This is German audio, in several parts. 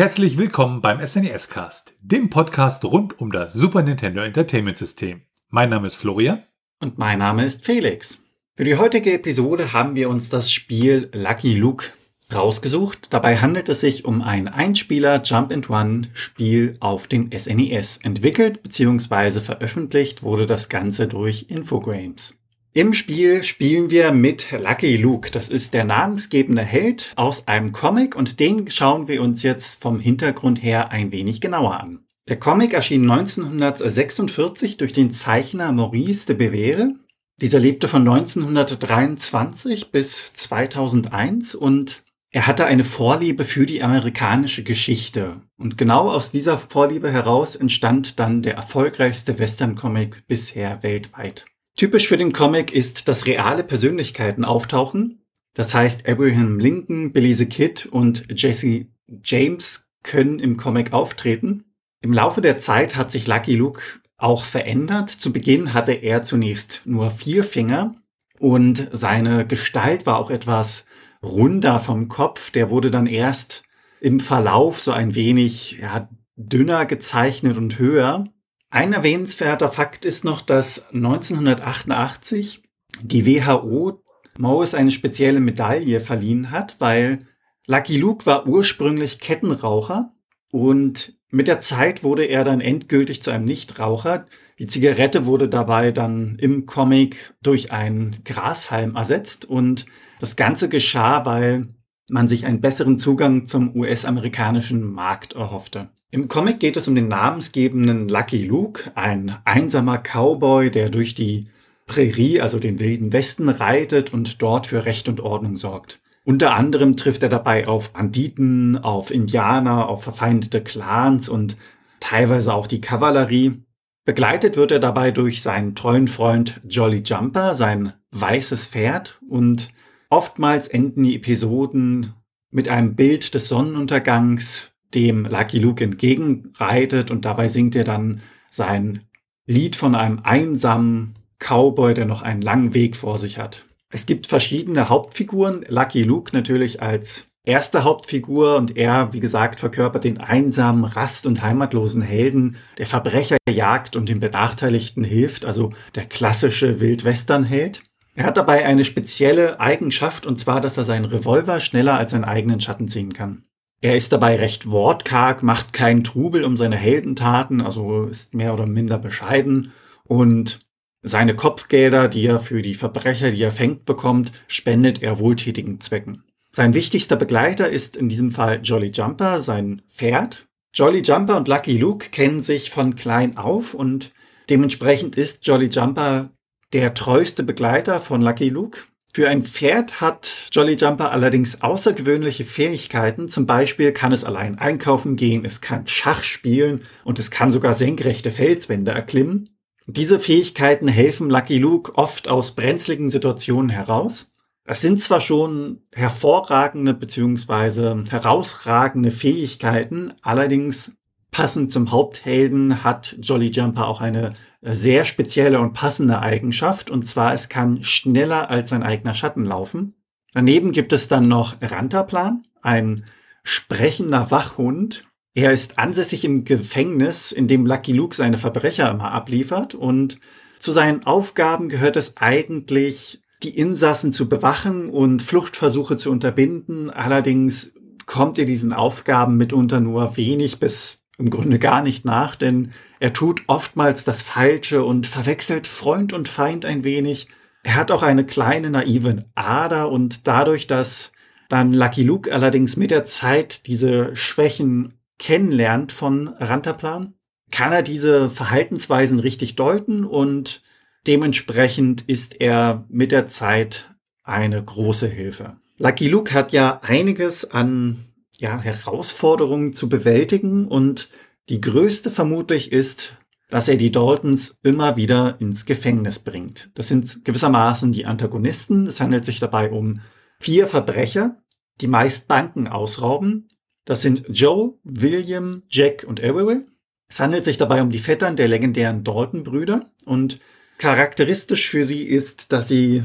Herzlich willkommen beim SNES Cast, dem Podcast rund um das Super Nintendo Entertainment System. Mein Name ist Florian. Und mein Name ist Felix. Für die heutige Episode haben wir uns das Spiel Lucky Luke rausgesucht. Dabei handelt es sich um ein Einspieler Jump and Run Spiel auf dem SNES. Entwickelt bzw. veröffentlicht wurde das Ganze durch Infogrames. Im Spiel spielen wir mit Lucky Luke. Das ist der namensgebende Held aus einem Comic und den schauen wir uns jetzt vom Hintergrund her ein wenig genauer an. Der Comic erschien 1946 durch den Zeichner Maurice de Bevere. Dieser lebte von 1923 bis 2001 und er hatte eine Vorliebe für die amerikanische Geschichte. Und genau aus dieser Vorliebe heraus entstand dann der erfolgreichste Western-Comic bisher weltweit. Typisch für den Comic ist, dass reale Persönlichkeiten auftauchen. Das heißt, Abraham Lincoln, Billy the Kid und Jesse James können im Comic auftreten. Im Laufe der Zeit hat sich Lucky Luke auch verändert. Zu Beginn hatte er zunächst nur vier Finger und seine Gestalt war auch etwas runder vom Kopf. Der wurde dann erst im Verlauf so ein wenig ja, dünner gezeichnet und höher. Ein erwähnenswerter Fakt ist noch, dass 1988 die WHO Morris eine spezielle Medaille verliehen hat, weil Lucky Luke war ursprünglich Kettenraucher und mit der Zeit wurde er dann endgültig zu einem Nichtraucher. Die Zigarette wurde dabei dann im Comic durch einen Grashalm ersetzt und das Ganze geschah, weil man sich einen besseren Zugang zum US-amerikanischen Markt erhoffte. Im Comic geht es um den namensgebenden Lucky Luke, ein einsamer Cowboy, der durch die Prärie, also den wilden Westen, reitet und dort für Recht und Ordnung sorgt. Unter anderem trifft er dabei auf Banditen, auf Indianer, auf verfeindete Clans und teilweise auch die Kavallerie. Begleitet wird er dabei durch seinen treuen Freund Jolly Jumper, sein weißes Pferd und Oftmals enden die Episoden mit einem Bild des Sonnenuntergangs, dem Lucky Luke entgegenreitet und dabei singt er dann sein Lied von einem einsamen Cowboy, der noch einen langen Weg vor sich hat. Es gibt verschiedene Hauptfiguren. Lucky Luke natürlich als erste Hauptfigur und er, wie gesagt, verkörpert den einsamen, rast- und heimatlosen Helden, der Verbrecher jagt und den Benachteiligten hilft, also der klassische Wildwestern-Held. Er hat dabei eine spezielle Eigenschaft, und zwar, dass er seinen Revolver schneller als seinen eigenen Schatten ziehen kann. Er ist dabei recht wortkarg, macht keinen Trubel um seine Heldentaten, also ist mehr oder minder bescheiden und seine Kopfgelder, die er für die Verbrecher, die er fängt, bekommt, spendet er wohltätigen Zwecken. Sein wichtigster Begleiter ist in diesem Fall Jolly Jumper, sein Pferd. Jolly Jumper und Lucky Luke kennen sich von klein auf und dementsprechend ist Jolly Jumper der treueste Begleiter von Lucky Luke. Für ein Pferd hat Jolly Jumper allerdings außergewöhnliche Fähigkeiten. Zum Beispiel kann es allein einkaufen gehen, es kann Schach spielen und es kann sogar senkrechte Felswände erklimmen. Diese Fähigkeiten helfen Lucky Luke oft aus brenzligen Situationen heraus. Das sind zwar schon hervorragende bzw. herausragende Fähigkeiten, allerdings passend zum Haupthelden hat Jolly Jumper auch eine sehr spezielle und passende Eigenschaft. Und zwar, es kann schneller als sein eigener Schatten laufen. Daneben gibt es dann noch Rantaplan, ein sprechender Wachhund. Er ist ansässig im Gefängnis, in dem Lucky Luke seine Verbrecher immer abliefert. Und zu seinen Aufgaben gehört es eigentlich, die Insassen zu bewachen und Fluchtversuche zu unterbinden. Allerdings kommt er diesen Aufgaben mitunter nur wenig bis im Grunde gar nicht nach, denn er tut oftmals das Falsche und verwechselt Freund und Feind ein wenig. Er hat auch eine kleine naive Ader und dadurch, dass dann Lucky Luke allerdings mit der Zeit diese Schwächen kennenlernt von Rantaplan, kann er diese Verhaltensweisen richtig deuten und dementsprechend ist er mit der Zeit eine große Hilfe. Lucky Luke hat ja einiges an ja, Herausforderungen zu bewältigen und die größte vermutlich ist, dass er die Daltons immer wieder ins Gefängnis bringt. Das sind gewissermaßen die Antagonisten. Es handelt sich dabei um vier Verbrecher, die meist Banken ausrauben. Das sind Joe, William, Jack und Everett. Es handelt sich dabei um die Vettern der legendären Dalton-Brüder und charakteristisch für sie ist, dass sie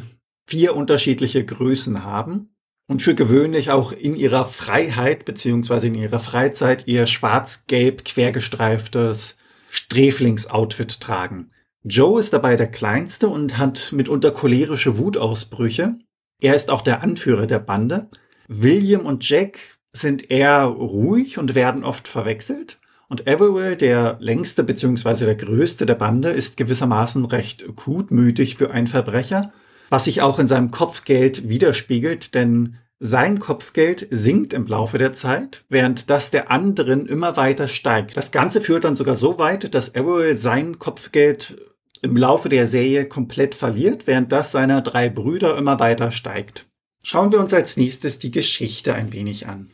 vier unterschiedliche Größen haben. Und für gewöhnlich auch in ihrer Freiheit beziehungsweise in ihrer Freizeit ihr schwarz-gelb quergestreiftes Sträflingsoutfit tragen. Joe ist dabei der Kleinste und hat mitunter cholerische Wutausbrüche. Er ist auch der Anführer der Bande. William und Jack sind eher ruhig und werden oft verwechselt. Und Everell, der längste bzw. der größte der Bande, ist gewissermaßen recht gutmütig für einen Verbrecher, was sich auch in seinem Kopfgeld widerspiegelt, denn sein Kopfgeld sinkt im Laufe der Zeit, während das der anderen immer weiter steigt. Das Ganze führt dann sogar so weit, dass Everell sein Kopfgeld im Laufe der Serie komplett verliert, während das seiner drei Brüder immer weiter steigt. Schauen wir uns als nächstes die Geschichte ein wenig an.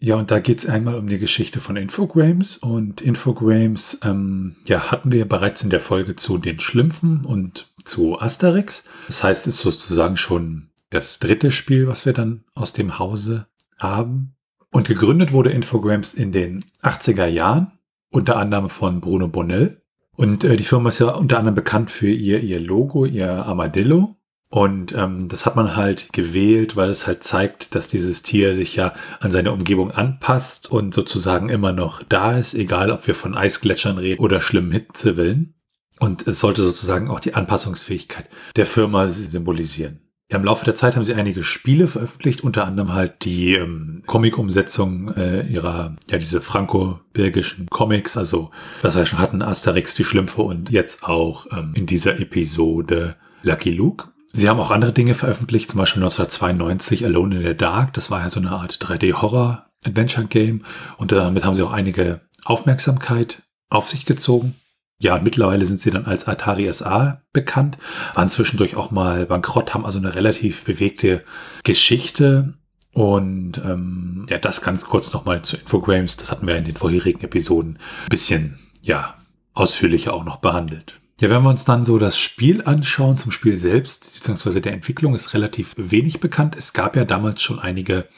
Ja, und da geht es einmal um die Geschichte von Infogrames. Und Infogrames, ähm, ja, hatten wir bereits in der Folge zu den Schlümpfen und zu Asterix. Das heißt, es ist sozusagen schon das dritte Spiel, was wir dann aus dem Hause haben. Und gegründet wurde Infogrames in den 80er Jahren, unter anderem von Bruno Bonnell. Und äh, die Firma ist ja unter anderem bekannt für ihr, ihr Logo, ihr Armadillo. Und ähm, das hat man halt gewählt, weil es halt zeigt, dass dieses Tier sich ja an seine Umgebung anpasst und sozusagen immer noch da ist, egal ob wir von Eisgletschern reden oder schlimmen Hitzewellen. Und es sollte sozusagen auch die Anpassungsfähigkeit der Firma symbolisieren. Ja, Im Laufe der Zeit haben sie einige Spiele veröffentlicht, unter anderem halt die ähm, Comic-Umsetzung äh, ihrer, ja, diese franco-belgischen Comics, also was wir schon hatten, Asterix, die Schlümpfe und jetzt auch ähm, in dieser Episode Lucky Luke. Sie haben auch andere Dinge veröffentlicht, zum Beispiel 1992 Alone in the Dark, das war ja so eine Art 3D-Horror-Adventure-Game und damit haben sie auch einige Aufmerksamkeit auf sich gezogen. Ja, mittlerweile sind sie dann als Atari SA bekannt, waren zwischendurch auch mal bankrott, haben also eine relativ bewegte Geschichte. Und ähm, ja, das ganz kurz nochmal zu Infogrames, das hatten wir in den vorherigen Episoden ein bisschen, ja, ausführlicher auch noch behandelt. Ja, wenn wir uns dann so das Spiel anschauen, zum Spiel selbst, beziehungsweise der Entwicklung ist relativ wenig bekannt. Es gab ja damals schon einige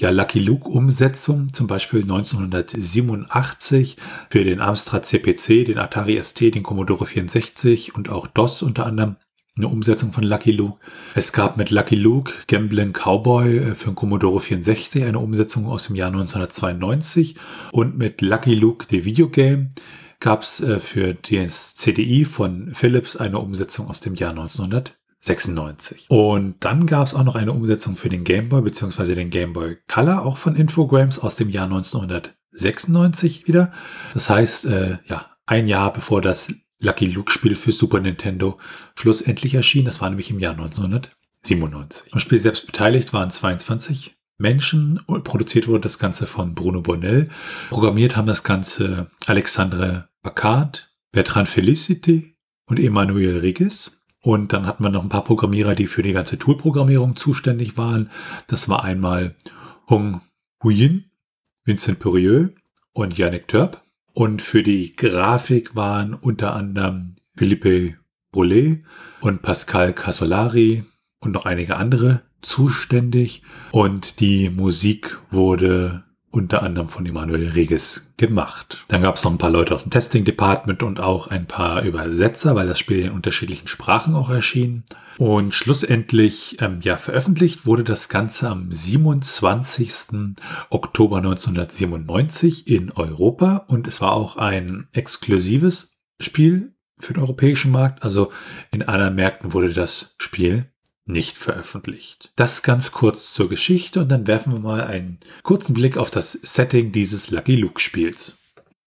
ja, Lucky Luke-Umsetzung, zum Beispiel 1987 für den Amstrad CPC, den Atari ST, den Commodore 64 und auch DOS unter anderem eine Umsetzung von Lucky Luke. Es gab mit Lucky Luke Gambling Cowboy äh, für den Commodore 64 eine Umsetzung aus dem Jahr 1992 und mit Lucky Luke The Videogame gab es äh, für das CDI von Philips eine Umsetzung aus dem Jahr 1900. 96. Und dann gab es auch noch eine Umsetzung für den Game Boy bzw. den Game Boy Color, auch von Infogrames aus dem Jahr 1996 wieder. Das heißt, äh, ja, ein Jahr bevor das Lucky Luke Spiel für Super Nintendo schlussendlich erschien. Das war nämlich im Jahr 1997. Am Spiel selbst beteiligt waren 22 Menschen. Produziert wurde das Ganze von Bruno Bonnell. Programmiert haben das Ganze Alexandre Bacard, Bertrand Felicity und Emmanuel Rigis. Und dann hatten wir noch ein paar Programmierer, die für die ganze Tool-Programmierung zuständig waren. Das war einmal Hung Huyin, Vincent Purieux und Yannick Törp. Und für die Grafik waren unter anderem Philippe Brulé und Pascal Casolari und noch einige andere zuständig. Und die Musik wurde unter anderem von Emanuel Reges gemacht. Dann gab es noch ein paar Leute aus dem Testing Department und auch ein paar Übersetzer, weil das Spiel in unterschiedlichen Sprachen auch erschien. Und schlussendlich, ähm, ja, veröffentlicht wurde das Ganze am 27. Oktober 1997 in Europa und es war auch ein exklusives Spiel für den europäischen Markt. Also in anderen Märkten wurde das Spiel nicht veröffentlicht. Das ganz kurz zur Geschichte und dann werfen wir mal einen kurzen Blick auf das Setting dieses Lucky Luke Spiels.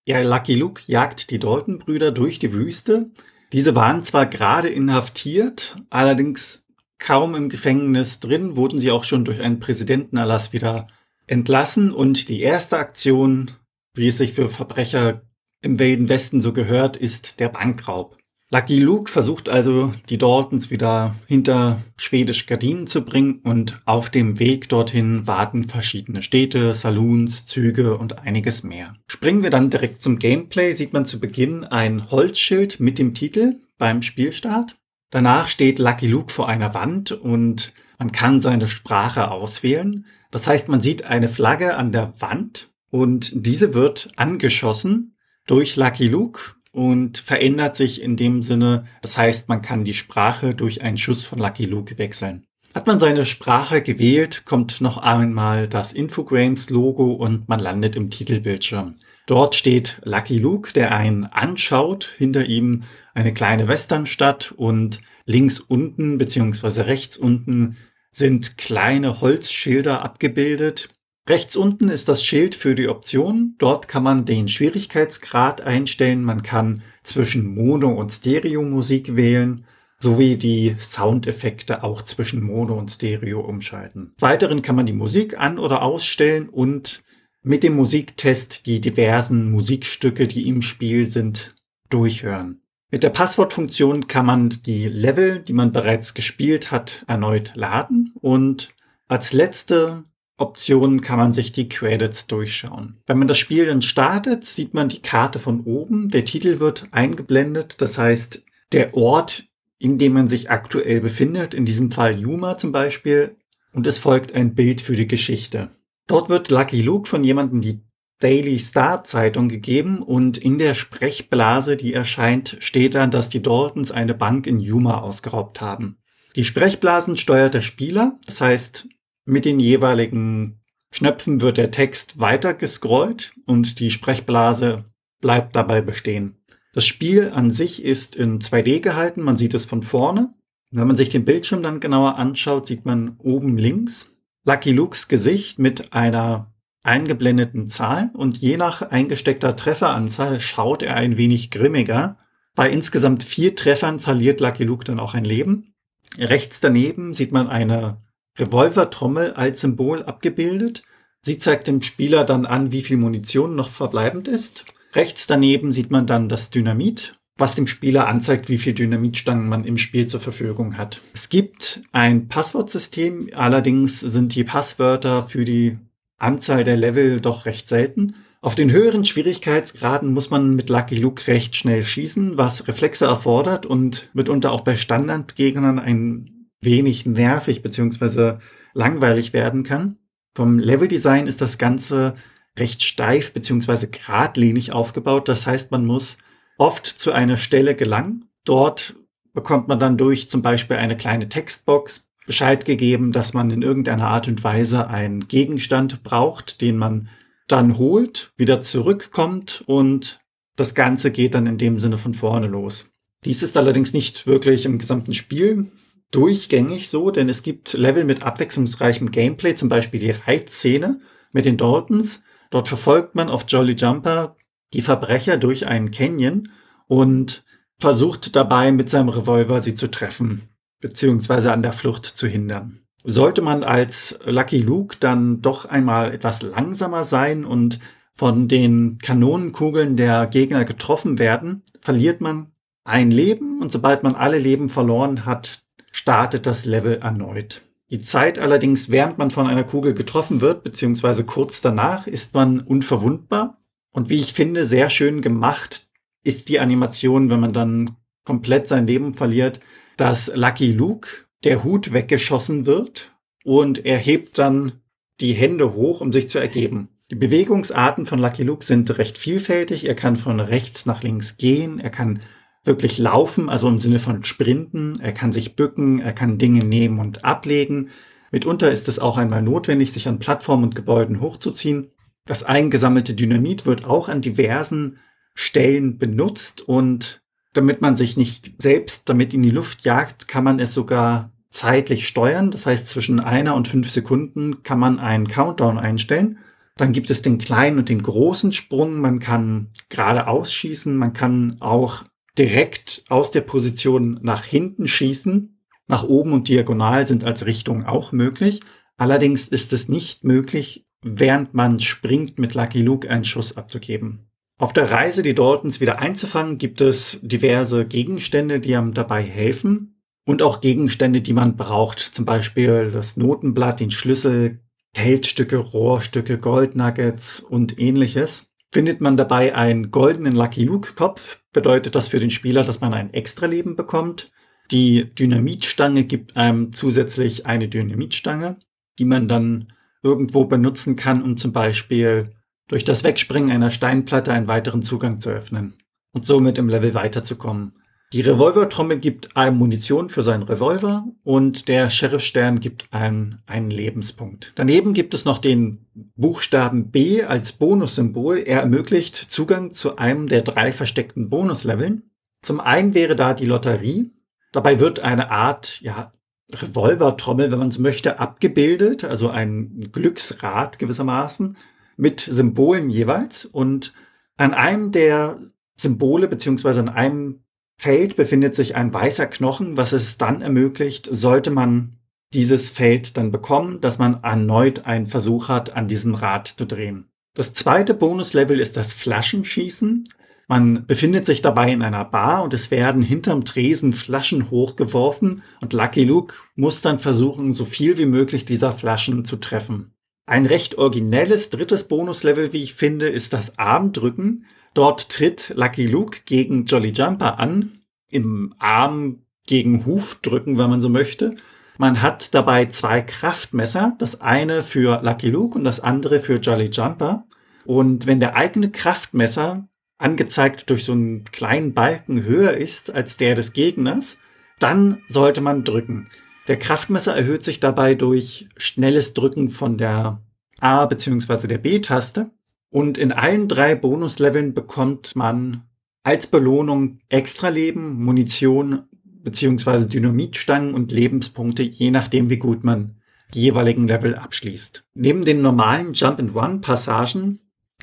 Ja, Lucky Luke jagt die Dalton-Brüder durch die Wüste. Diese waren zwar gerade inhaftiert, allerdings kaum im Gefängnis drin, wurden sie auch schon durch einen Präsidentenerlass wieder entlassen und die erste Aktion, wie es sich für Verbrecher im Wilden Westen so gehört, ist der Bankraub. Lucky Luke versucht also, die Daltons wieder hinter schwedisch Gardinen zu bringen und auf dem Weg dorthin warten verschiedene Städte, Saloons, Züge und einiges mehr. Springen wir dann direkt zum Gameplay, sieht man zu Beginn ein Holzschild mit dem Titel beim Spielstart. Danach steht Lucky Luke vor einer Wand und man kann seine Sprache auswählen. Das heißt, man sieht eine Flagge an der Wand und diese wird angeschossen durch Lucky Luke und verändert sich in dem Sinne. Das heißt, man kann die Sprache durch einen Schuss von Lucky Luke wechseln. Hat man seine Sprache gewählt, kommt noch einmal das Infogrames-Logo und man landet im Titelbildschirm. Dort steht Lucky Luke, der einen anschaut, hinter ihm eine kleine Westernstadt und links unten beziehungsweise rechts unten sind kleine Holzschilder abgebildet. Rechts unten ist das Schild für die Option. Dort kann man den Schwierigkeitsgrad einstellen. Man kann zwischen Mono- und Stereo-Musik wählen sowie die Soundeffekte auch zwischen Mono und Stereo umschalten. Weiteren kann man die Musik an- oder ausstellen und mit dem Musiktest die diversen Musikstücke, die im Spiel sind, durchhören. Mit der Passwortfunktion kann man die Level, die man bereits gespielt hat, erneut laden und als letzte Option kann man sich die Credits durchschauen. Wenn man das Spiel dann startet, sieht man die Karte von oben. Der Titel wird eingeblendet. Das heißt, der Ort, in dem man sich aktuell befindet, in diesem Fall Yuma zum Beispiel, und es folgt ein Bild für die Geschichte. Dort wird Lucky Luke von jemandem die Daily Star Zeitung gegeben und in der Sprechblase, die erscheint, steht dann, dass die Daltons eine Bank in Yuma ausgeraubt haben. Die Sprechblasen steuert der Spieler, das heißt, mit den jeweiligen Knöpfen wird der Text weiter gescrollt und die Sprechblase bleibt dabei bestehen. Das Spiel an sich ist in 2D gehalten, man sieht es von vorne. Wenn man sich den Bildschirm dann genauer anschaut, sieht man oben links Lucky Lukes Gesicht mit einer eingeblendeten Zahl und je nach eingesteckter Trefferanzahl schaut er ein wenig grimmiger. Bei insgesamt vier Treffern verliert Lucky Luke dann auch ein Leben. Rechts daneben sieht man eine Revolvertrommel als Symbol abgebildet. Sie zeigt dem Spieler dann an, wie viel Munition noch verbleibend ist. Rechts daneben sieht man dann das Dynamit, was dem Spieler anzeigt, wie viel Dynamitstangen man im Spiel zur Verfügung hat. Es gibt ein Passwortsystem, allerdings sind die Passwörter für die Anzahl der Level doch recht selten. Auf den höheren Schwierigkeitsgraden muss man mit Lucky Luke recht schnell schießen, was Reflexe erfordert und mitunter auch bei Standardgegnern ein wenig nervig bzw. langweilig werden kann. Vom Leveldesign ist das Ganze recht steif bzw. geradlinig aufgebaut. Das heißt, man muss oft zu einer Stelle gelangen. Dort bekommt man dann durch zum Beispiel eine kleine Textbox Bescheid gegeben, dass man in irgendeiner Art und Weise einen Gegenstand braucht, den man dann holt, wieder zurückkommt und das Ganze geht dann in dem Sinne von vorne los. Dies ist allerdings nicht wirklich im gesamten Spiel durchgängig so, denn es gibt Level mit abwechslungsreichem Gameplay, zum Beispiel die Reitszene mit den Daltons, Dort verfolgt man auf Jolly Jumper die Verbrecher durch einen Canyon und versucht dabei mit seinem Revolver sie zu treffen, beziehungsweise an der Flucht zu hindern. Sollte man als Lucky Luke dann doch einmal etwas langsamer sein und von den Kanonenkugeln der Gegner getroffen werden, verliert man ein Leben und sobald man alle Leben verloren hat, startet das Level erneut. Die Zeit allerdings, während man von einer Kugel getroffen wird, beziehungsweise kurz danach, ist man unverwundbar. Und wie ich finde, sehr schön gemacht ist die Animation, wenn man dann komplett sein Leben verliert, dass Lucky Luke der Hut weggeschossen wird und er hebt dann die Hände hoch, um sich zu ergeben. Die Bewegungsarten von Lucky Luke sind recht vielfältig. Er kann von rechts nach links gehen, er kann wirklich laufen, also im Sinne von sprinten. Er kann sich bücken, er kann Dinge nehmen und ablegen. Mitunter ist es auch einmal notwendig, sich an Plattformen und Gebäuden hochzuziehen. Das eingesammelte Dynamit wird auch an diversen Stellen benutzt und damit man sich nicht selbst damit in die Luft jagt, kann man es sogar zeitlich steuern. Das heißt, zwischen einer und fünf Sekunden kann man einen Countdown einstellen. Dann gibt es den kleinen und den großen Sprung. Man kann geradeaus schießen. Man kann auch direkt aus der Position nach hinten schießen. Nach oben und diagonal sind als Richtung auch möglich. Allerdings ist es nicht möglich, während man springt, mit Lucky Luke einen Schuss abzugeben. Auf der Reise, die Daltons wieder einzufangen, gibt es diverse Gegenstände, die einem dabei helfen. Und auch Gegenstände, die man braucht. Zum Beispiel das Notenblatt, den Schlüssel, Geldstücke, Rohrstücke, Goldnuggets und ähnliches. Findet man dabei einen goldenen Lucky Luke Kopf, bedeutet das für den Spieler, dass man ein Extra-Leben bekommt. Die Dynamitstange gibt einem zusätzlich eine Dynamitstange, die man dann irgendwo benutzen kann, um zum Beispiel durch das Wegspringen einer Steinplatte einen weiteren Zugang zu öffnen und somit im Level weiterzukommen. Die Revolvertrommel gibt einem Munition für seinen Revolver und der Sheriffstern gibt einem einen Lebenspunkt. Daneben gibt es noch den Buchstaben B als Bonussymbol. Er ermöglicht Zugang zu einem der drei versteckten Bonusleveln. Zum einen wäre da die Lotterie. Dabei wird eine Art, ja, Revolvertrommel, wenn man so möchte, abgebildet, also ein Glücksrad gewissermaßen mit Symbolen jeweils und an einem der Symbole beziehungsweise an einem Feld befindet sich ein weißer Knochen, was es dann ermöglicht, sollte man dieses Feld dann bekommen, dass man erneut einen Versuch hat, an diesem Rad zu drehen. Das zweite Bonuslevel ist das Flaschenschießen. Man befindet sich dabei in einer Bar und es werden hinterm Tresen Flaschen hochgeworfen und Lucky Luke muss dann versuchen, so viel wie möglich dieser Flaschen zu treffen. Ein recht originelles drittes Bonuslevel, wie ich finde, ist das Armdrücken. Dort tritt Lucky Luke gegen Jolly Jumper an, im Arm gegen Huf drücken, wenn man so möchte. Man hat dabei zwei Kraftmesser, das eine für Lucky Luke und das andere für Jolly Jumper. Und wenn der eigene Kraftmesser angezeigt durch so einen kleinen Balken höher ist als der des Gegners, dann sollte man drücken. Der Kraftmesser erhöht sich dabei durch schnelles Drücken von der A- bzw. der B-Taste. Und in allen drei Bonusleveln bekommt man als Belohnung Extraleben, Munition bzw. Dynamitstangen und Lebenspunkte, je nachdem wie gut man die jeweiligen Level abschließt. Neben den normalen Jump-and-Run-Passagen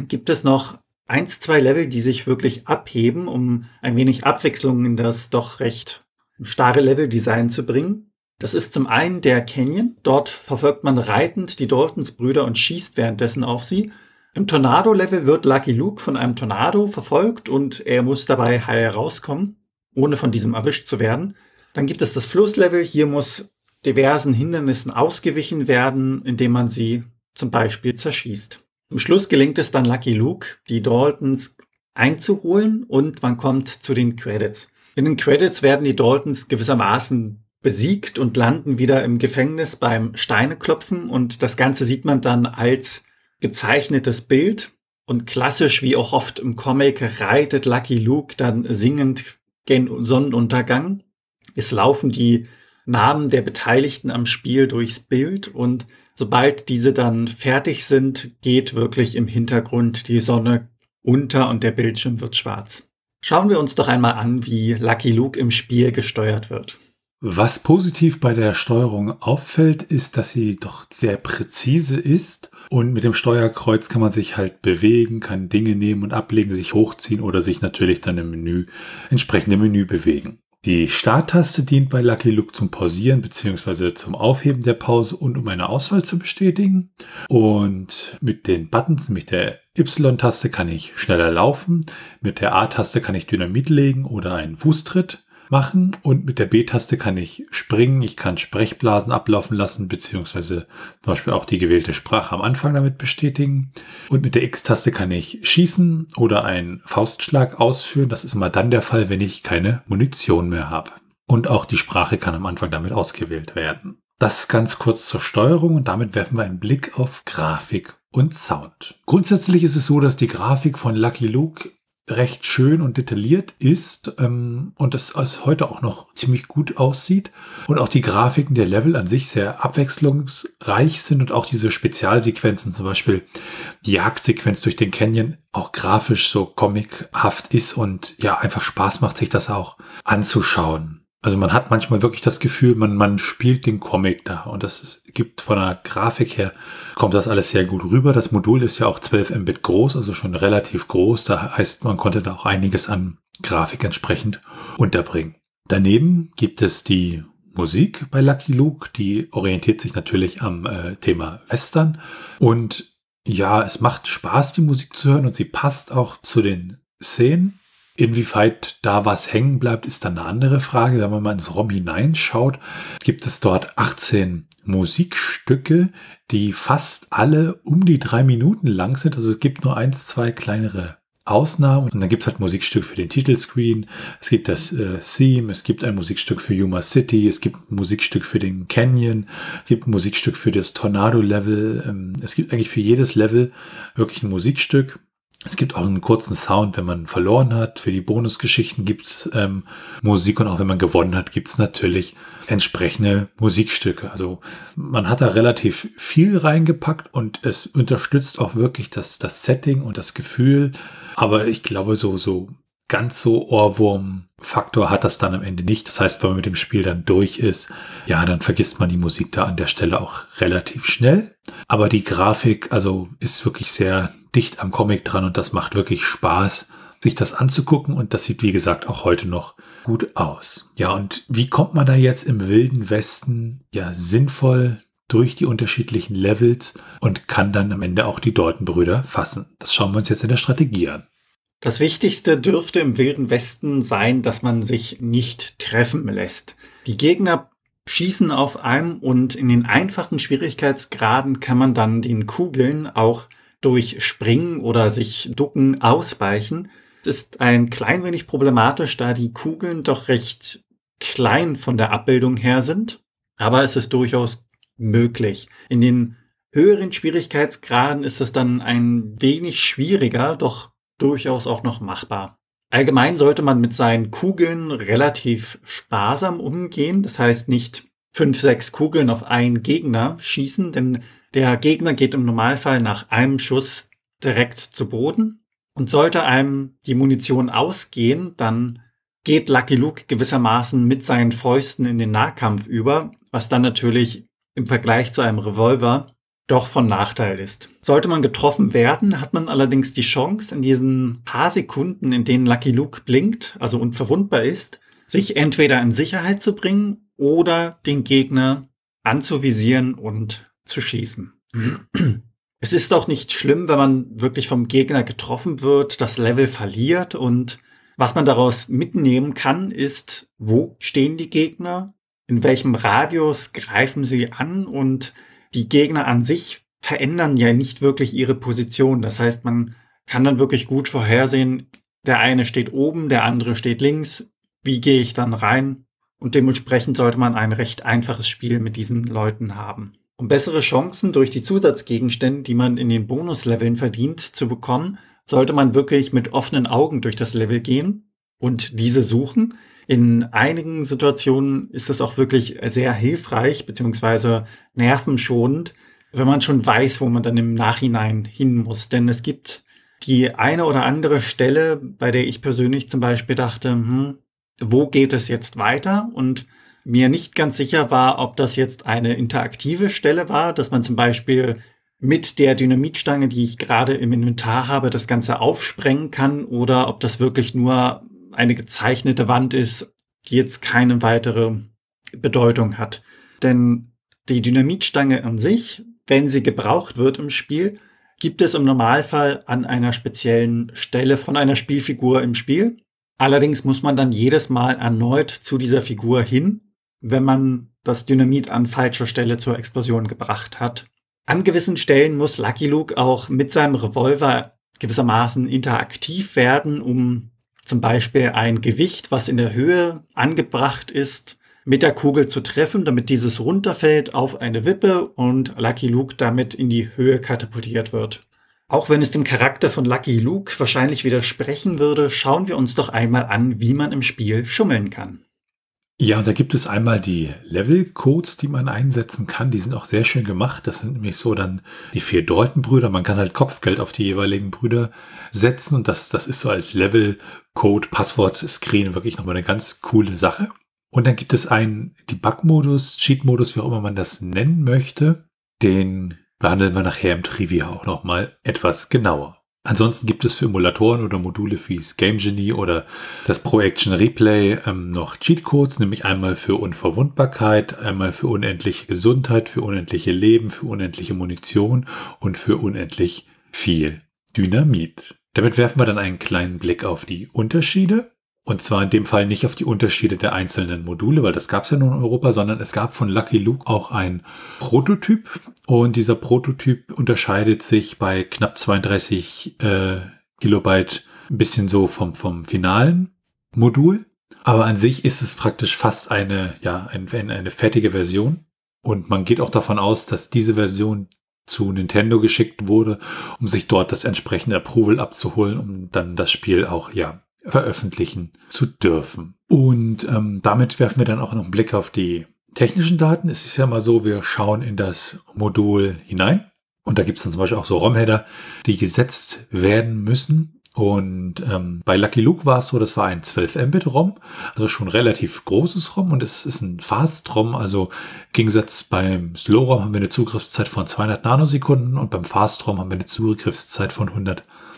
gibt es noch eins, zwei Level, die sich wirklich abheben, um ein wenig Abwechslung in das doch recht starre Level-Design zu bringen. Das ist zum einen der Canyon. Dort verfolgt man reitend die Daltons-Brüder und schießt währenddessen auf sie. Im Tornado-Level wird Lucky Luke von einem Tornado verfolgt und er muss dabei heil herauskommen, ohne von diesem erwischt zu werden. Dann gibt es das Flusslevel. Hier muss diversen Hindernissen ausgewichen werden, indem man sie zum Beispiel zerschießt. Zum Schluss gelingt es dann Lucky Luke, die Daltons einzuholen und man kommt zu den Credits. In den Credits werden die Daltons gewissermaßen besiegt und landen wieder im Gefängnis beim Steineklopfen und das Ganze sieht man dann als gezeichnetes Bild und klassisch wie auch oft im Comic reitet Lucky Luke dann singend gen Sonnenuntergang. Es laufen die Namen der Beteiligten am Spiel durchs Bild und sobald diese dann fertig sind, geht wirklich im Hintergrund die Sonne unter und der Bildschirm wird schwarz. Schauen wir uns doch einmal an, wie Lucky Luke im Spiel gesteuert wird. Was positiv bei der Steuerung auffällt, ist, dass sie doch sehr präzise ist und mit dem Steuerkreuz kann man sich halt bewegen, kann Dinge nehmen und ablegen, sich hochziehen oder sich natürlich dann im Menü, entsprechende Menü bewegen. Die Starttaste dient bei Lucky Look zum Pausieren bzw. zum Aufheben der Pause und um eine Auswahl zu bestätigen. Und mit den Buttons, mit der Y-Taste kann ich schneller laufen, mit der A-Taste kann ich Dynamit legen oder einen Fußtritt machen und mit der B-Taste kann ich springen, ich kann Sprechblasen ablaufen lassen, beziehungsweise zum Beispiel auch die gewählte Sprache am Anfang damit bestätigen. Und mit der X-Taste kann ich schießen oder einen Faustschlag ausführen. Das ist immer dann der Fall, wenn ich keine Munition mehr habe. Und auch die Sprache kann am Anfang damit ausgewählt werden. Das ganz kurz zur Steuerung und damit werfen wir einen Blick auf Grafik und Sound. Grundsätzlich ist es so, dass die Grafik von Lucky Luke recht schön und detailliert ist ähm, und es als heute auch noch ziemlich gut aussieht und auch die Grafiken der Level an sich sehr abwechslungsreich sind und auch diese Spezialsequenzen, zum Beispiel die Jagdsequenz durch den Canyon, auch grafisch so comichaft ist und ja einfach Spaß macht, sich das auch anzuschauen. Also man hat manchmal wirklich das Gefühl, man, man spielt den Comic da und das gibt von der Grafik her, kommt das alles sehr gut rüber. Das Modul ist ja auch 12 Mbit groß, also schon relativ groß. Da heißt, man konnte da auch einiges an Grafik entsprechend unterbringen. Daneben gibt es die Musik bei Lucky Luke, die orientiert sich natürlich am äh, Thema Western und ja, es macht Spaß, die Musik zu hören und sie passt auch zu den Szenen. Inwieweit da was hängen bleibt, ist dann eine andere Frage. Wenn man mal ins ROM hineinschaut, gibt es dort 18 Musikstücke, die fast alle um die drei Minuten lang sind. Also es gibt nur eins, zwei kleinere Ausnahmen. Und dann gibt es halt Musikstück für den Titelscreen, es gibt das äh, Theme, es gibt ein Musikstück für Yuma City, es gibt ein Musikstück für den Canyon, es gibt ein Musikstück für das Tornado-Level. Ähm, es gibt eigentlich für jedes Level wirklich ein Musikstück. Es gibt auch einen kurzen Sound, wenn man verloren hat. Für die Bonusgeschichten gibt's ähm, Musik und auch wenn man gewonnen hat, gibt's natürlich entsprechende Musikstücke. Also man hat da relativ viel reingepackt und es unterstützt auch wirklich das, das Setting und das Gefühl. Aber ich glaube, so, so ganz so Ohrwurm-Faktor hat das dann am Ende nicht. Das heißt, wenn man mit dem Spiel dann durch ist, ja, dann vergisst man die Musik da an der Stelle auch relativ schnell. Aber die Grafik, also ist wirklich sehr dicht am Comic dran und das macht wirklich Spaß, sich das anzugucken und das sieht, wie gesagt, auch heute noch gut aus. Ja, und wie kommt man da jetzt im wilden Westen ja sinnvoll durch die unterschiedlichen Levels und kann dann am Ende auch die Deutenbrüder fassen? Das schauen wir uns jetzt in der Strategie an. Das Wichtigste dürfte im Wilden Westen sein, dass man sich nicht treffen lässt. Die Gegner schießen auf einem und in den einfachen Schwierigkeitsgraden kann man dann den Kugeln auch durch Springen oder sich ducken ausweichen. Es ist ein klein wenig problematisch, da die Kugeln doch recht klein von der Abbildung her sind, aber es ist durchaus möglich. In den höheren Schwierigkeitsgraden ist es dann ein wenig schwieriger, doch durchaus auch noch machbar. Allgemein sollte man mit seinen Kugeln relativ sparsam umgehen. Das heißt nicht fünf, sechs Kugeln auf einen Gegner schießen, denn der Gegner geht im Normalfall nach einem Schuss direkt zu Boden. Und sollte einem die Munition ausgehen, dann geht Lucky Luke gewissermaßen mit seinen Fäusten in den Nahkampf über, was dann natürlich im Vergleich zu einem Revolver doch von Nachteil ist. Sollte man getroffen werden, hat man allerdings die Chance, in diesen paar Sekunden, in denen Lucky Luke blinkt, also unverwundbar ist, sich entweder in Sicherheit zu bringen oder den Gegner anzuvisieren und zu schießen. Es ist auch nicht schlimm, wenn man wirklich vom Gegner getroffen wird, das Level verliert und was man daraus mitnehmen kann, ist, wo stehen die Gegner, in welchem Radius greifen sie an und die Gegner an sich verändern ja nicht wirklich ihre Position. Das heißt, man kann dann wirklich gut vorhersehen, der eine steht oben, der andere steht links. Wie gehe ich dann rein? Und dementsprechend sollte man ein recht einfaches Spiel mit diesen Leuten haben. Um bessere Chancen durch die Zusatzgegenstände, die man in den Bonusleveln verdient, zu bekommen, sollte man wirklich mit offenen Augen durch das Level gehen und diese suchen. In einigen Situationen ist das auch wirklich sehr hilfreich beziehungsweise nervenschonend, wenn man schon weiß, wo man dann im Nachhinein hin muss. Denn es gibt die eine oder andere Stelle, bei der ich persönlich zum Beispiel dachte, hm, wo geht es jetzt weiter? Und mir nicht ganz sicher war, ob das jetzt eine interaktive Stelle war, dass man zum Beispiel mit der Dynamitstange, die ich gerade im Inventar habe, das Ganze aufsprengen kann oder ob das wirklich nur eine gezeichnete Wand ist, die jetzt keine weitere Bedeutung hat. Denn die Dynamitstange an sich, wenn sie gebraucht wird im Spiel, gibt es im Normalfall an einer speziellen Stelle von einer Spielfigur im Spiel. Allerdings muss man dann jedes Mal erneut zu dieser Figur hin, wenn man das Dynamit an falscher Stelle zur Explosion gebracht hat. An gewissen Stellen muss Lucky Luke auch mit seinem Revolver gewissermaßen interaktiv werden, um zum Beispiel ein Gewicht, was in der Höhe angebracht ist, mit der Kugel zu treffen, damit dieses runterfällt auf eine Wippe und Lucky Luke damit in die Höhe katapultiert wird. Auch wenn es dem Charakter von Lucky Luke wahrscheinlich widersprechen würde, schauen wir uns doch einmal an, wie man im Spiel schummeln kann. Ja, da gibt es einmal die Level-Codes, die man einsetzen kann. Die sind auch sehr schön gemacht. Das sind nämlich so dann die vier Deutenbrüder. Man kann halt Kopfgeld auf die jeweiligen Brüder setzen. Und das, das ist so als Level-Code, Passwort-Screen wirklich nochmal eine ganz coole Sache. Und dann gibt es einen Debug-Modus, Cheat-Modus, wie auch immer man das nennen möchte. Den behandeln wir nachher im Trivia auch nochmal etwas genauer. Ansonsten gibt es für Emulatoren oder Module wie Game Genie oder das Pro Action Replay ähm, noch Cheatcodes, nämlich einmal für Unverwundbarkeit, einmal für unendliche Gesundheit, für unendliche Leben, für unendliche Munition und für unendlich viel Dynamit. Damit werfen wir dann einen kleinen Blick auf die Unterschiede. Und zwar in dem Fall nicht auf die Unterschiede der einzelnen Module, weil das gab es ja nur in Europa, sondern es gab von Lucky Luke auch ein Prototyp. Und dieser Prototyp unterscheidet sich bei knapp 32 äh, Kilobyte ein bisschen so vom, vom finalen Modul. Aber an sich ist es praktisch fast eine, ja, ein, eine fertige Version. Und man geht auch davon aus, dass diese Version zu Nintendo geschickt wurde, um sich dort das entsprechende Approval abzuholen, um dann das Spiel auch ja veröffentlichen zu dürfen. Und ähm, damit werfen wir dann auch noch einen Blick auf die technischen Daten. Es ist ja mal so, wir schauen in das Modul hinein und da gibt es dann zum Beispiel auch so ROM-Header, die gesetzt werden müssen. Und ähm, bei Lucky Luke war es so, das war ein 12 Mbit ROM, also schon relativ großes ROM und es ist ein Fast ROM, also im Gegensatz beim Slow ROM haben wir eine Zugriffszeit von 200 Nanosekunden und beim Fast ROM haben wir eine Zugriffszeit von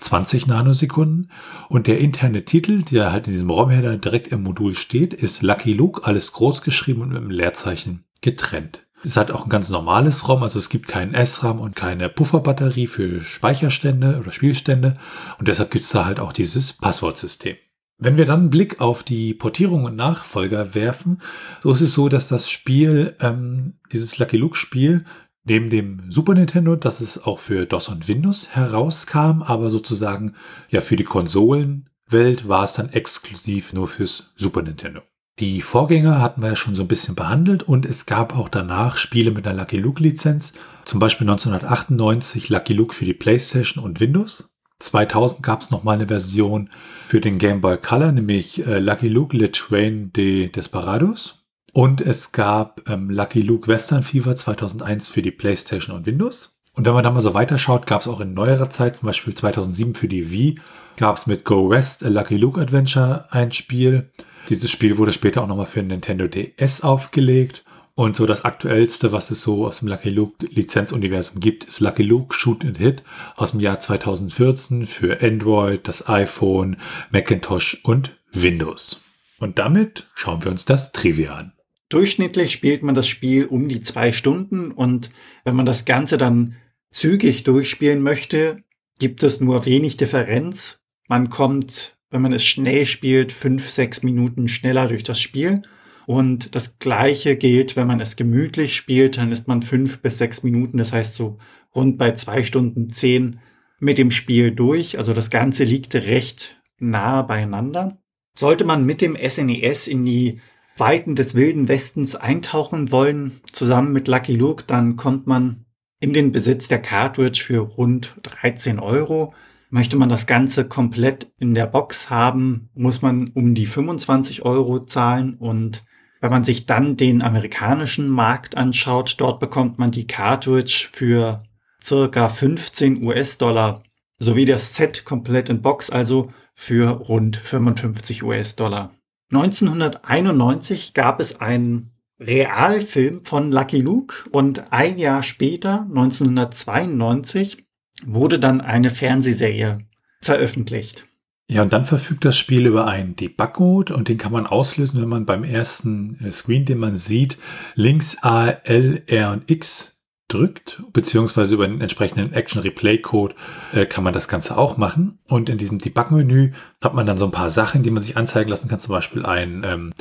120 Nanosekunden. Und der interne Titel, der halt in diesem ROM-Header direkt im Modul steht, ist Lucky Luke, alles groß geschrieben und mit einem Leerzeichen getrennt. Es hat auch ein ganz normales ROM, also es gibt keinen SRAM und keine Pufferbatterie für Speicherstände oder Spielstände und deshalb gibt es da halt auch dieses Passwortsystem. Wenn wir dann einen Blick auf die Portierung und Nachfolger werfen, so ist es so, dass das Spiel, ähm, dieses Lucky Luke Spiel, neben dem Super Nintendo, dass es auch für DOS und Windows herauskam, aber sozusagen ja für die Konsolenwelt war es dann exklusiv nur fürs Super Nintendo. Die Vorgänger hatten wir ja schon so ein bisschen behandelt und es gab auch danach Spiele mit einer Lucky Luke Lizenz. Zum Beispiel 1998 Lucky Luke für die PlayStation und Windows. 2000 gab es nochmal eine Version für den Game Boy Color, nämlich äh, Lucky Luke Le Train de Desperados. Und es gab ähm, Lucky Luke Western Fever 2001 für die PlayStation und Windows. Und wenn man da mal so weiterschaut, gab es auch in neuerer Zeit, zum Beispiel 2007 für die Wii, gab es mit Go West a Lucky Luke Adventure ein Spiel. Dieses Spiel wurde später auch nochmal für Nintendo DS aufgelegt. Und so das aktuellste, was es so aus dem Lucky Luke Lizenzuniversum gibt, ist Lucky Luke Shoot and Hit aus dem Jahr 2014 für Android, das iPhone, Macintosh und Windows. Und damit schauen wir uns das Trivia an. Durchschnittlich spielt man das Spiel um die zwei Stunden und wenn man das Ganze dann zügig durchspielen möchte, gibt es nur wenig Differenz. Man kommt wenn man es schnell spielt, fünf, sechs Minuten schneller durch das Spiel. Und das Gleiche gilt, wenn man es gemütlich spielt, dann ist man fünf bis sechs Minuten, das heißt so rund bei zwei Stunden zehn mit dem Spiel durch. Also das Ganze liegt recht nah beieinander. Sollte man mit dem SNES e in die Weiten des wilden Westens eintauchen wollen, zusammen mit Lucky Luke, dann kommt man in den Besitz der Cartridge für rund 13 Euro. Möchte man das Ganze komplett in der Box haben, muss man um die 25 Euro zahlen und wenn man sich dann den amerikanischen Markt anschaut, dort bekommt man die Cartridge für circa 15 US-Dollar sowie das Set komplett in Box, also für rund 55 US-Dollar. 1991 gab es einen Realfilm von Lucky Luke und ein Jahr später, 1992, wurde dann eine Fernsehserie veröffentlicht. Ja, und dann verfügt das Spiel über einen Debug-Code und den kann man auslösen, wenn man beim ersten äh, Screen, den man sieht, links A, L, R und X drückt, beziehungsweise über den entsprechenden Action Replay Code äh, kann man das Ganze auch machen. Und in diesem Debug-Menü hat man dann so ein paar Sachen, die man sich anzeigen lassen kann, zum Beispiel ein, ähm,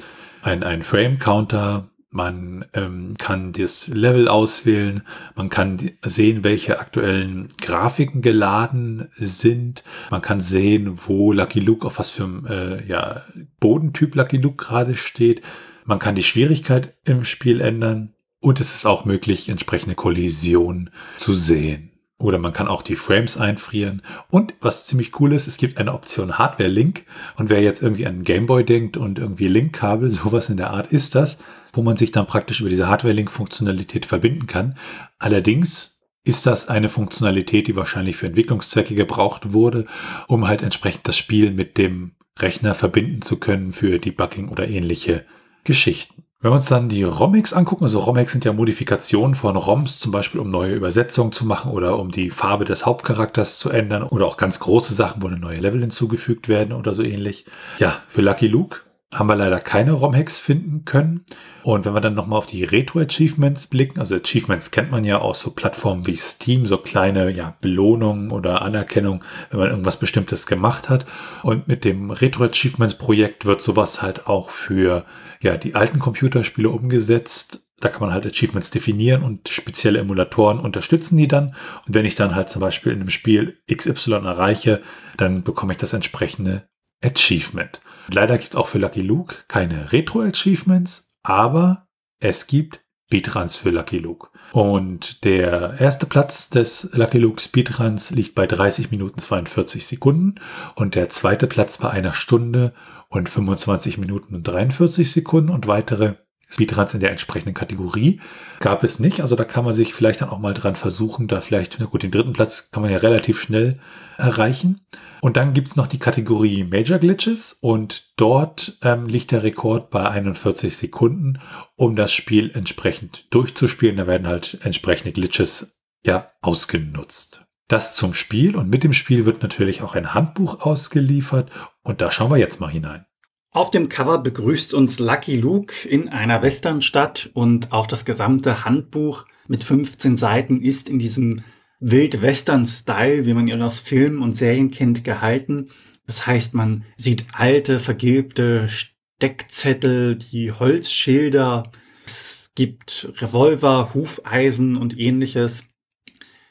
ein, ein Frame-Counter, man ähm, kann das Level auswählen, man kann sehen, welche aktuellen Grafiken geladen sind, man kann sehen, wo Lucky Luke auf was für einem äh, ja, Bodentyp Lucky Luke gerade steht, man kann die Schwierigkeit im Spiel ändern und es ist auch möglich, entsprechende Kollisionen zu sehen. Oder man kann auch die Frames einfrieren. Und was ziemlich cool ist, es gibt eine Option Hardware-Link. Und wer jetzt irgendwie an Gameboy denkt und irgendwie Link-Kabel, sowas in der Art ist das, wo man sich dann praktisch über diese Hardware-Link-Funktionalität verbinden kann. Allerdings ist das eine Funktionalität, die wahrscheinlich für Entwicklungszwecke gebraucht wurde, um halt entsprechend das Spiel mit dem Rechner verbinden zu können für Debugging oder ähnliche Geschichten. Wenn wir uns dann die ROMX angucken, also ROMX sind ja Modifikationen von ROMs, zum Beispiel um neue Übersetzungen zu machen oder um die Farbe des Hauptcharakters zu ändern oder auch ganz große Sachen, wo eine neue Level hinzugefügt werden oder so ähnlich. Ja, für Lucky Luke haben wir leider keine ROM-Hacks finden können. Und wenn wir dann nochmal auf die Retro-Achievements blicken, also Achievements kennt man ja aus so Plattformen wie Steam, so kleine ja, Belohnungen oder Anerkennung, wenn man irgendwas Bestimmtes gemacht hat. Und mit dem Retro-Achievements-Projekt wird sowas halt auch für ja, die alten Computerspiele umgesetzt. Da kann man halt Achievements definieren und spezielle Emulatoren unterstützen die dann. Und wenn ich dann halt zum Beispiel in einem Spiel XY erreiche, dann bekomme ich das entsprechende Achievement. Leider gibt es auch für Lucky Luke keine Retro-Achievements, aber es gibt Speedruns für Lucky Luke. Und der erste Platz des Lucky Luke Speedruns liegt bei 30 Minuten 42 Sekunden und der zweite Platz bei einer Stunde und 25 Minuten und 43 Sekunden und weitere Speedruns in der entsprechenden Kategorie gab es nicht. Also da kann man sich vielleicht dann auch mal dran versuchen, da vielleicht, na gut, den dritten Platz kann man ja relativ schnell erreichen. Und dann gibt's noch die Kategorie Major Glitches und dort ähm, liegt der Rekord bei 41 Sekunden, um das Spiel entsprechend durchzuspielen. Da werden halt entsprechende Glitches ja ausgenutzt. Das zum Spiel und mit dem Spiel wird natürlich auch ein Handbuch ausgeliefert und da schauen wir jetzt mal hinein. Auf dem Cover begrüßt uns Lucky Luke in einer Westernstadt und auch das gesamte Handbuch mit 15 Seiten ist in diesem Wild-Western-Style, wie man ihn aus Filmen und Serien kennt, gehalten. Das heißt, man sieht alte, vergilbte Steckzettel, die Holzschilder, es gibt Revolver, Hufeisen und ähnliches.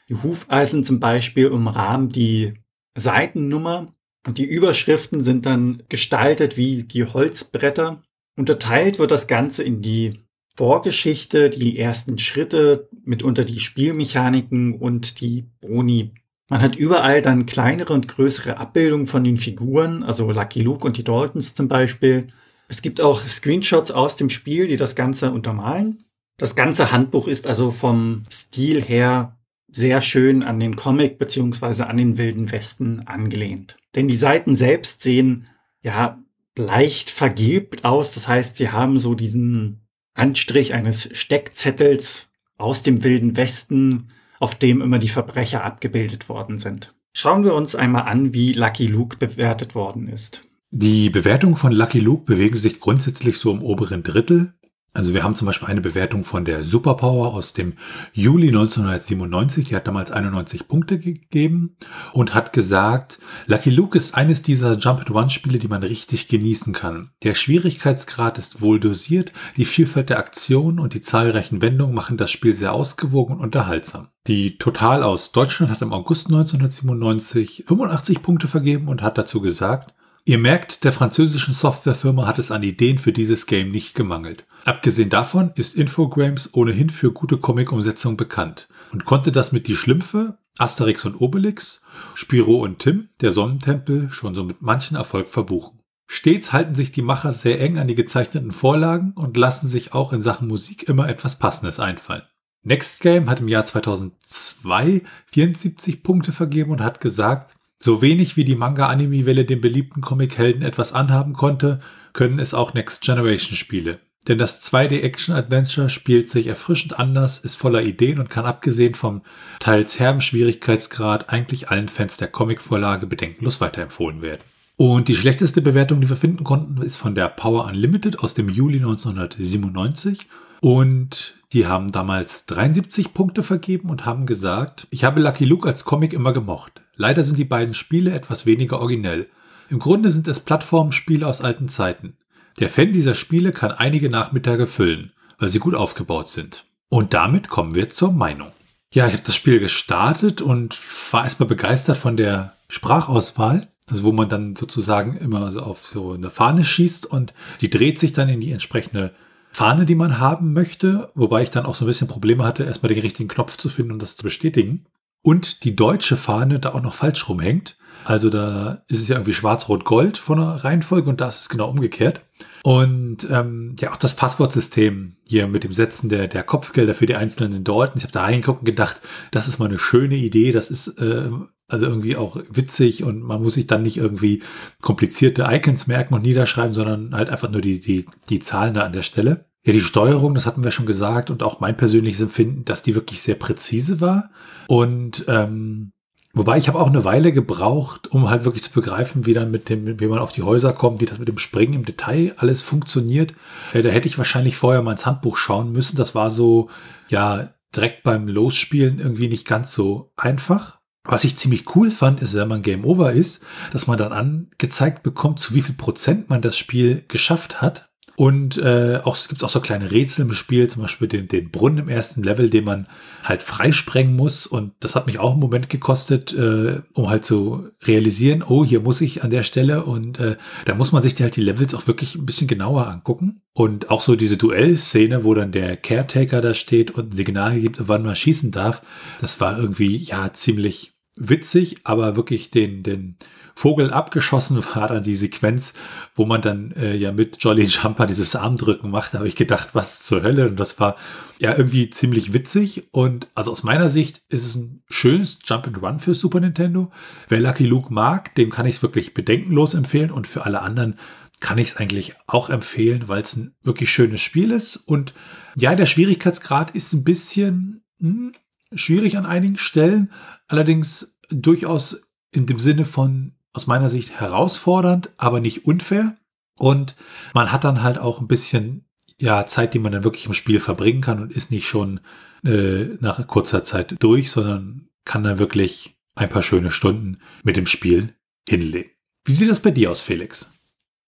Die Hufeisen zum Beispiel umrahmen die Seitennummer die Überschriften sind dann gestaltet wie die Holzbretter. Unterteilt wird das Ganze in die Vorgeschichte, die ersten Schritte, mitunter die Spielmechaniken und die Boni. Man hat überall dann kleinere und größere Abbildungen von den Figuren, also Lucky Luke und die Daltons zum Beispiel. Es gibt auch Screenshots aus dem Spiel, die das Ganze untermalen. Das ganze Handbuch ist also vom Stil her sehr schön an den Comic beziehungsweise an den Wilden Westen angelehnt. Denn die Seiten selbst sehen ja leicht vergilbt aus. Das heißt, sie haben so diesen Anstrich eines Steckzettels aus dem Wilden Westen, auf dem immer die Verbrecher abgebildet worden sind. Schauen wir uns einmal an, wie Lucky Luke bewertet worden ist. Die Bewertungen von Lucky Luke bewegen sich grundsätzlich so im oberen Drittel. Also wir haben zum Beispiel eine Bewertung von der Superpower aus dem Juli 1997, die hat damals 91 Punkte gegeben und hat gesagt, Lucky Luke ist eines dieser Jump-and-One-Spiele, die man richtig genießen kann. Der Schwierigkeitsgrad ist wohl dosiert, die Vielfalt der Aktionen und die zahlreichen Wendungen machen das Spiel sehr ausgewogen und unterhaltsam. Die Total aus Deutschland hat im August 1997 85 Punkte vergeben und hat dazu gesagt, Ihr merkt, der französischen Softwarefirma hat es an Ideen für dieses Game nicht gemangelt. Abgesehen davon ist Infogrames ohnehin für gute Comic-Umsetzung bekannt und konnte das mit Die Schlümpfe, Asterix und Obelix, Spiro und Tim, der Sonnentempel, schon so mit manchen Erfolg verbuchen. Stets halten sich die Macher sehr eng an die gezeichneten Vorlagen und lassen sich auch in Sachen Musik immer etwas Passendes einfallen. Next Game hat im Jahr 2002 74 Punkte vergeben und hat gesagt, so wenig wie die Manga-Anime-Welle dem beliebten Comic-Helden etwas anhaben konnte, können es auch Next Generation-Spiele. Denn das 2D-Action-Adventure spielt sich erfrischend anders, ist voller Ideen und kann abgesehen vom teils herben Schwierigkeitsgrad eigentlich allen Fans der Comic-Vorlage bedenkenlos weiterempfohlen werden. Und die schlechteste Bewertung, die wir finden konnten, ist von der Power Unlimited aus dem Juli 1997. Und die haben damals 73 Punkte vergeben und haben gesagt, ich habe Lucky Luke als Comic immer gemocht. Leider sind die beiden Spiele etwas weniger originell. Im Grunde sind es Plattformspiele aus alten Zeiten. Der Fan dieser Spiele kann einige Nachmittage füllen, weil sie gut aufgebaut sind. Und damit kommen wir zur Meinung. Ja, ich habe das Spiel gestartet und war erstmal begeistert von der Sprachauswahl, also wo man dann sozusagen immer so auf so eine Fahne schießt und die dreht sich dann in die entsprechende Fahne, die man haben möchte, wobei ich dann auch so ein bisschen Probleme hatte, erstmal den richtigen Knopf zu finden, um das zu bestätigen und die deutsche Fahne da auch noch falsch rumhängt. Also da ist es ja irgendwie schwarz-rot-gold von der Reihenfolge und da ist es genau umgekehrt. Und ähm, ja, auch das Passwortsystem hier mit dem Setzen der, der Kopfgelder für die einzelnen Daltons. Ich habe da reingeguckt und gedacht, das ist mal eine schöne Idee. Das ist äh, also irgendwie auch witzig und man muss sich dann nicht irgendwie komplizierte Icons merken und niederschreiben, sondern halt einfach nur die, die, die Zahlen da an der Stelle. Ja, die Steuerung, das hatten wir schon gesagt und auch mein persönliches Empfinden, dass die wirklich sehr präzise war. Und ähm, wobei ich habe auch eine Weile gebraucht, um halt wirklich zu begreifen, wie dann mit dem, wie man auf die Häuser kommt, wie das mit dem Springen im Detail alles funktioniert. Äh, da hätte ich wahrscheinlich vorher mal ins Handbuch schauen müssen. Das war so, ja, direkt beim Losspielen irgendwie nicht ganz so einfach. Was ich ziemlich cool fand, ist, wenn man Game Over ist, dass man dann angezeigt bekommt, zu wie viel Prozent man das Spiel geschafft hat Und äh, auch, es gibt auch so kleine Rätsel im Spiel, zum Beispiel den, den Brunnen im ersten Level, den man halt freisprengen muss. Und das hat mich auch einen Moment gekostet, äh, um halt zu realisieren, oh, hier muss ich an der Stelle. Und äh, da muss man sich halt die Levels auch wirklich ein bisschen genauer angucken. Und auch so diese Duellszene, wo dann der Caretaker da steht und ein Signal gibt, wann man schießen darf, das war irgendwie ja ziemlich witzig, aber wirklich den, den Vogel abgeschossen war dann die Sequenz, wo man dann äh, ja mit Jolly Jumper dieses Armdrücken macht. Da habe ich gedacht, was zur Hölle? Und das war ja irgendwie ziemlich witzig. Und also aus meiner Sicht ist es ein schönes Jump and Run für Super Nintendo. Wer Lucky Luke mag, dem kann ich es wirklich bedenkenlos empfehlen. Und für alle anderen kann ich es eigentlich auch empfehlen, weil es ein wirklich schönes Spiel ist. Und ja, der Schwierigkeitsgrad ist ein bisschen hm, schwierig an einigen Stellen. Allerdings durchaus in dem Sinne von aus meiner Sicht herausfordernd, aber nicht unfair. Und man hat dann halt auch ein bisschen ja, Zeit, die man dann wirklich im Spiel verbringen kann und ist nicht schon äh, nach kurzer Zeit durch, sondern kann dann wirklich ein paar schöne Stunden mit dem Spiel hinlegen. Wie sieht das bei dir aus, Felix?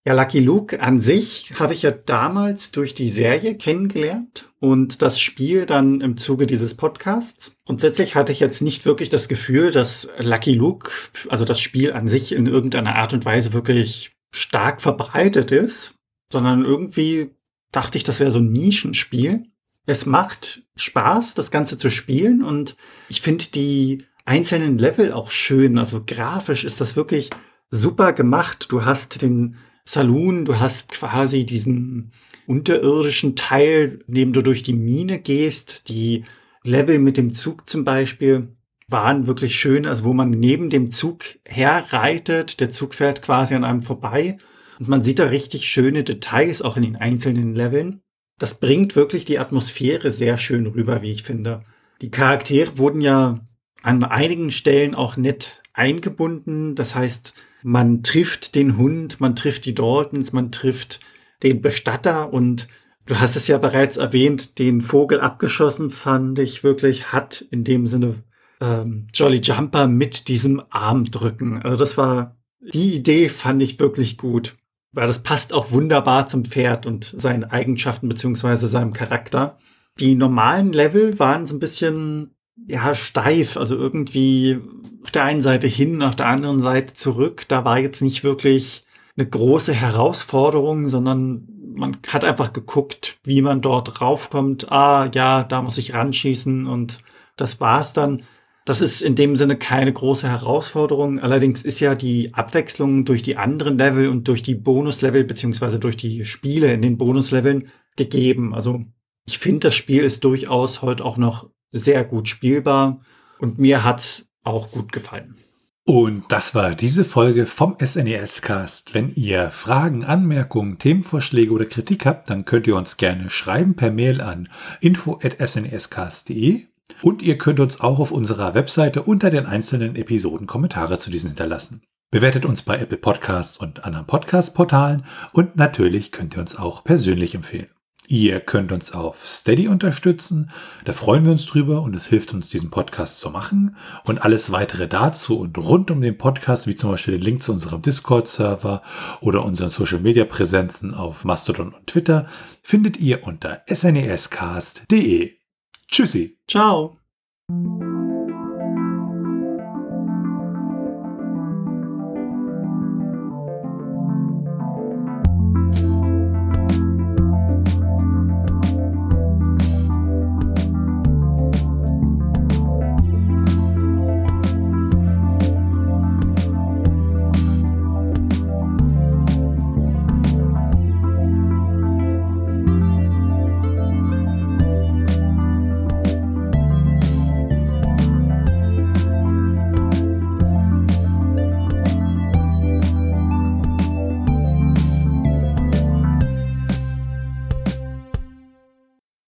Ja, Lucky Luke an sich habe ich ja damals durch die Serie kennengelernt und das Spiel dann im Zuge dieses Podcasts. Grundsätzlich hatte ich jetzt nicht wirklich das Gefühl, dass Lucky Luke, also das Spiel an sich in irgendeiner Art und Weise wirklich stark verbreitet ist, sondern irgendwie dachte ich, das wäre so ein Nischenspiel. Es macht Spaß, das Ganze zu spielen und ich finde die einzelnen Level auch schön. Also grafisch ist das wirklich super gemacht. Du hast den Saloon, du hast quasi diesen unterirdischen Teil, neben du durch die Mine gehst. Die Level mit dem Zug zum Beispiel waren wirklich schön, also wo man neben dem Zug herreitet, der Zug fährt quasi an einem vorbei und man sieht da richtig schöne Details auch in den einzelnen Leveln. Das bringt wirklich die Atmosphäre sehr schön rüber, wie ich finde. Die Charaktere wurden ja an einigen Stellen auch nett eingebunden. Das heißt, man trifft den Hund, man trifft die Daltons, man trifft den Bestatter und du hast es ja bereits erwähnt, den Vogel abgeschossen fand ich wirklich, hat in dem Sinne ähm, Jolly Jumper mit diesem Arm drücken. Also das war, die Idee fand ich wirklich gut, weil das passt auch wunderbar zum Pferd und seinen Eigenschaften beziehungsweise seinem Charakter. Die normalen Level waren so ein bisschen ja, steif, also irgendwie auf der einen Seite hin, auf der anderen Seite zurück. Da war jetzt nicht wirklich eine große Herausforderung, sondern man hat einfach geguckt, wie man dort raufkommt. Ah, ja, da muss ich ranschießen und das war's dann. Das ist in dem Sinne keine große Herausforderung. Allerdings ist ja die Abwechslung durch die anderen Level und durch die Bonuslevel beziehungsweise durch die Spiele in den Bonusleveln gegeben. Also ich finde, das Spiel ist durchaus heute auch noch sehr gut spielbar und mir hat auch gut gefallen. Und das war diese Folge vom SNES Cast. Wenn ihr Fragen, Anmerkungen, Themenvorschläge oder Kritik habt, dann könnt ihr uns gerne schreiben per Mail an info@snescast.de und ihr könnt uns auch auf unserer Webseite unter den einzelnen Episoden Kommentare zu diesen hinterlassen. Bewertet uns bei Apple Podcasts und anderen Podcast-Portalen und natürlich könnt ihr uns auch persönlich empfehlen. Ihr könnt uns auf Steady unterstützen. Da freuen wir uns drüber und es hilft uns, diesen Podcast zu machen. Und alles weitere dazu und rund um den Podcast, wie zum Beispiel den Link zu unserem Discord-Server oder unseren Social-Media-Präsenzen auf Mastodon und Twitter, findet ihr unter snescast.de. Tschüssi. Ciao.